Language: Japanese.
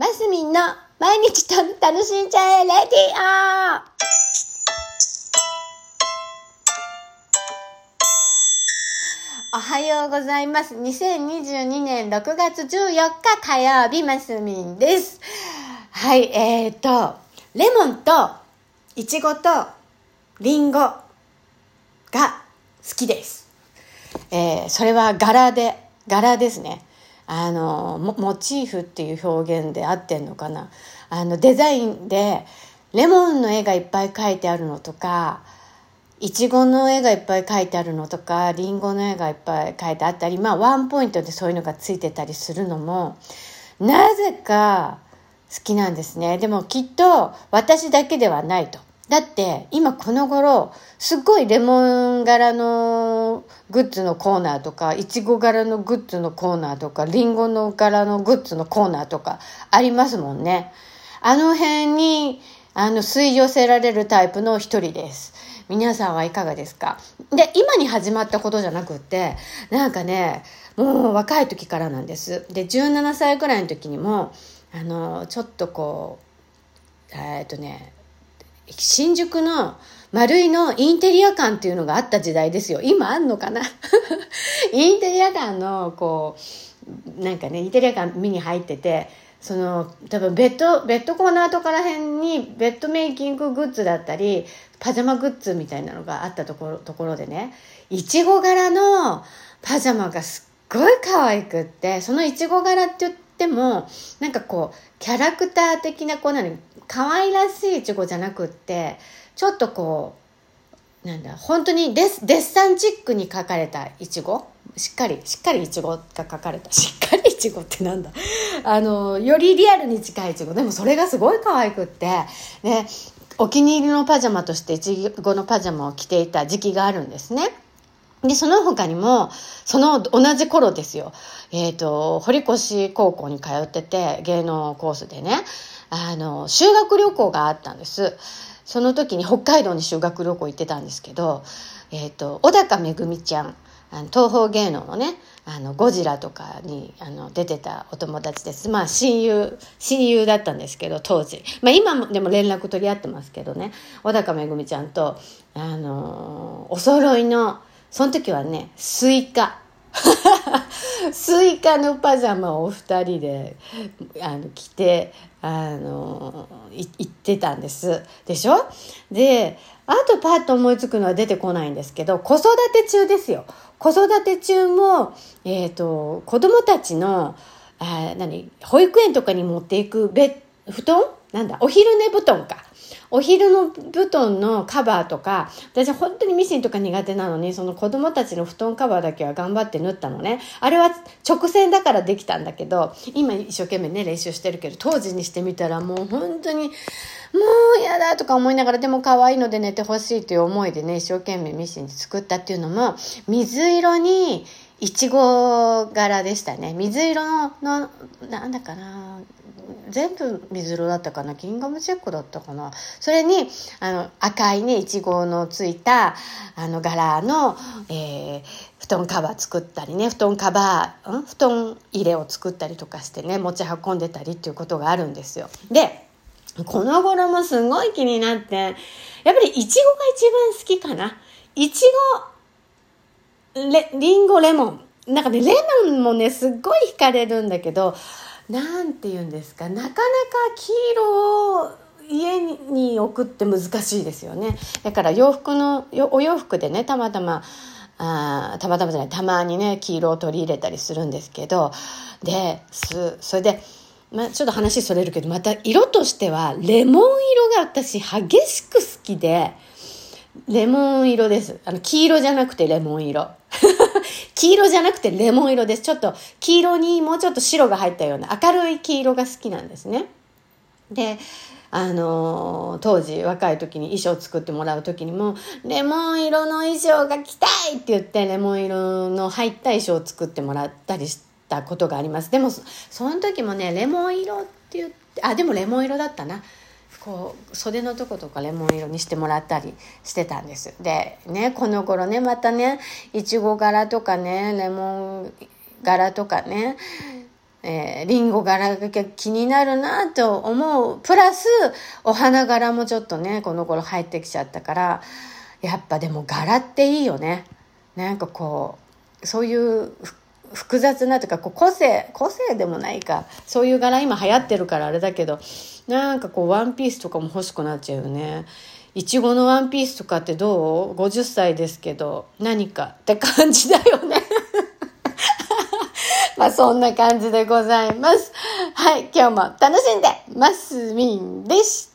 マスミンの毎日と楽しんじゃえレディオおはようございます。2022年6月14日火曜日、マスミンです。はい、えーと、レモンと、イチゴと、リンゴが好きです。えーそれは柄で、柄ですね。あの、モチーフっていう表現で合ってんのかな。あの、デザインで、レモンの絵がいっぱい描いてあるのとか、いちごの絵がいっぱい描いてあるのとか、りんごの絵がいっぱい描いてあったり、まあワンポイントでそういうのがついてたりするのも、なぜか好きなんですね。でもきっと私だけではないと。だって今この頃、すっごいレモン柄のグッズのコーナーとか、いちご柄のグッズのコーナーとか、りんごの柄のグッズのコーナーとかありますもんね。あの辺に、あの、吸い寄せられるタイプの一人です。皆さんはいかがですか？で、今に始まったことじゃなくって、なんかね、もう若い時からなんです。で、17歳くらいの時にも、あの、ちょっとこう、えーっとね、新宿の丸いのインテリア館っていうのがあった時代ですよ。今あんのかな？インテリア館のこう、なんかね、インテリア館見に入ってて、その多分ベッド、ベッドコーナーとから辺にベッドメイキンググッズだったり、パジャマグッズみたいなのがあったところ、ところでね、いちご柄のパジャマがすっごい可愛くって、そのいちご柄って言っても、なんかこう、キャラクター的なこうなの、可愛らしいいちごじゃなくって、ちょっとこう、なんだ、本当にデッデッサンチックに描かれたいちごしっかり、しっかりいちごが描かれた。しっかりいちごってなんだ？あの、よりリアルに近いいちご。でもそれがすごい可愛くって、ね、お気に入りのパジャマとしていちごのパジャマを着ていた時期があるんですね。で、その他にも、その同じ頃ですよ。えっ、と、堀越高校に通ってて、芸能コースでね、あの、修学旅行があったんです。その時に北海道に修学旅行行ってたんですけど、えっ、と、小高めぐみちゃん、あの東方芸能のね、あの、ゴジラとかにあの出てたお友達です。まあ、親友、親友だったんですけど、当時。まあ、今もでも連絡取り合ってますけどね、小高めぐみちゃんと、あのお揃いの、その時はね、スイカ。スイカのパジャマをお二人であの着てあの行ってたんです。でしょ？であとパッと思いつくのは出てこないんですけど子育て中ですよ。子育て中も、えー、と子供たちのあ何保育園とかに持っていくベ布団？なんだ？お昼寝布団か。お昼の布団のカバーとか、私本当にミシンとか苦手なのに、その子供たちの布団カバーだけは頑張って縫ったのね。あれは直線だからできたんだけど、今一生懸命ね、練習してるけど、当時にしてみたらもう本当に、もう嫌だとか思いながら、でも可愛いので寝てほしいという思いでね、一生懸命ミシン作ったっていうのも、水色に、いちご柄でしたね。水色の、のなんだかな、全部水色だったかなギンガムチェックだったかなそれにあの赤いねいちごのついたあの柄の、えー布団カバー作ったりね布団カバー、ん？布団入れを作ったりとかしてね持ち運んでたりっていうことがあるんですよ。でこの頃もすごい気になってやっぱりいちごが一番好きかな。いちごレリンゴレモン。なんかねレモンもねすっごい惹かれるんだけどなんて言うんですかなかなか黄色を家に置くって難しいですよね。だから洋服のお洋服でねたまたまあたまたまじゃないたまにね黄色を取り入れたりするんですけどですそれで、まあ、ちょっと話それるけどまた色としてはレモン色が私激しく好きでレモン色です。あの黄色じゃなくてレモン色。黄色じゃなくてレモン色です。ちょっと黄色にもうちょっと白が入ったような明るい黄色が好きなんですね。で、あのー当時若い時に衣装作ってもらう時にも、レモン色の衣装が着たいって言って、レモン色の入った衣装を作ってもらったりしたことがあります。でも、そその時もね、レモン色って言って、あ、でもレモン色だったな。こう袖のとことかレモン色にしてもらったりしてたんですでねこの頃ねまたねいちご柄とかねレモン柄とかねえー、リンゴ柄が気になるなと思う。プラス、お花柄もちょっとね、この頃入ってきちゃったから、やっぱでも柄っていいよね。なんかこう、そういう複雑なというか、こう個性、個性でもないか。そういう柄今流行ってるからあれだけど、なんかこうワンピースとかも欲しくなっちゃうよね。いちごのワンピースとかってどう ?50 歳ですけど、何かって感じだよね。まあそんな感じでございます。はい、今日も楽しんでますみんでした。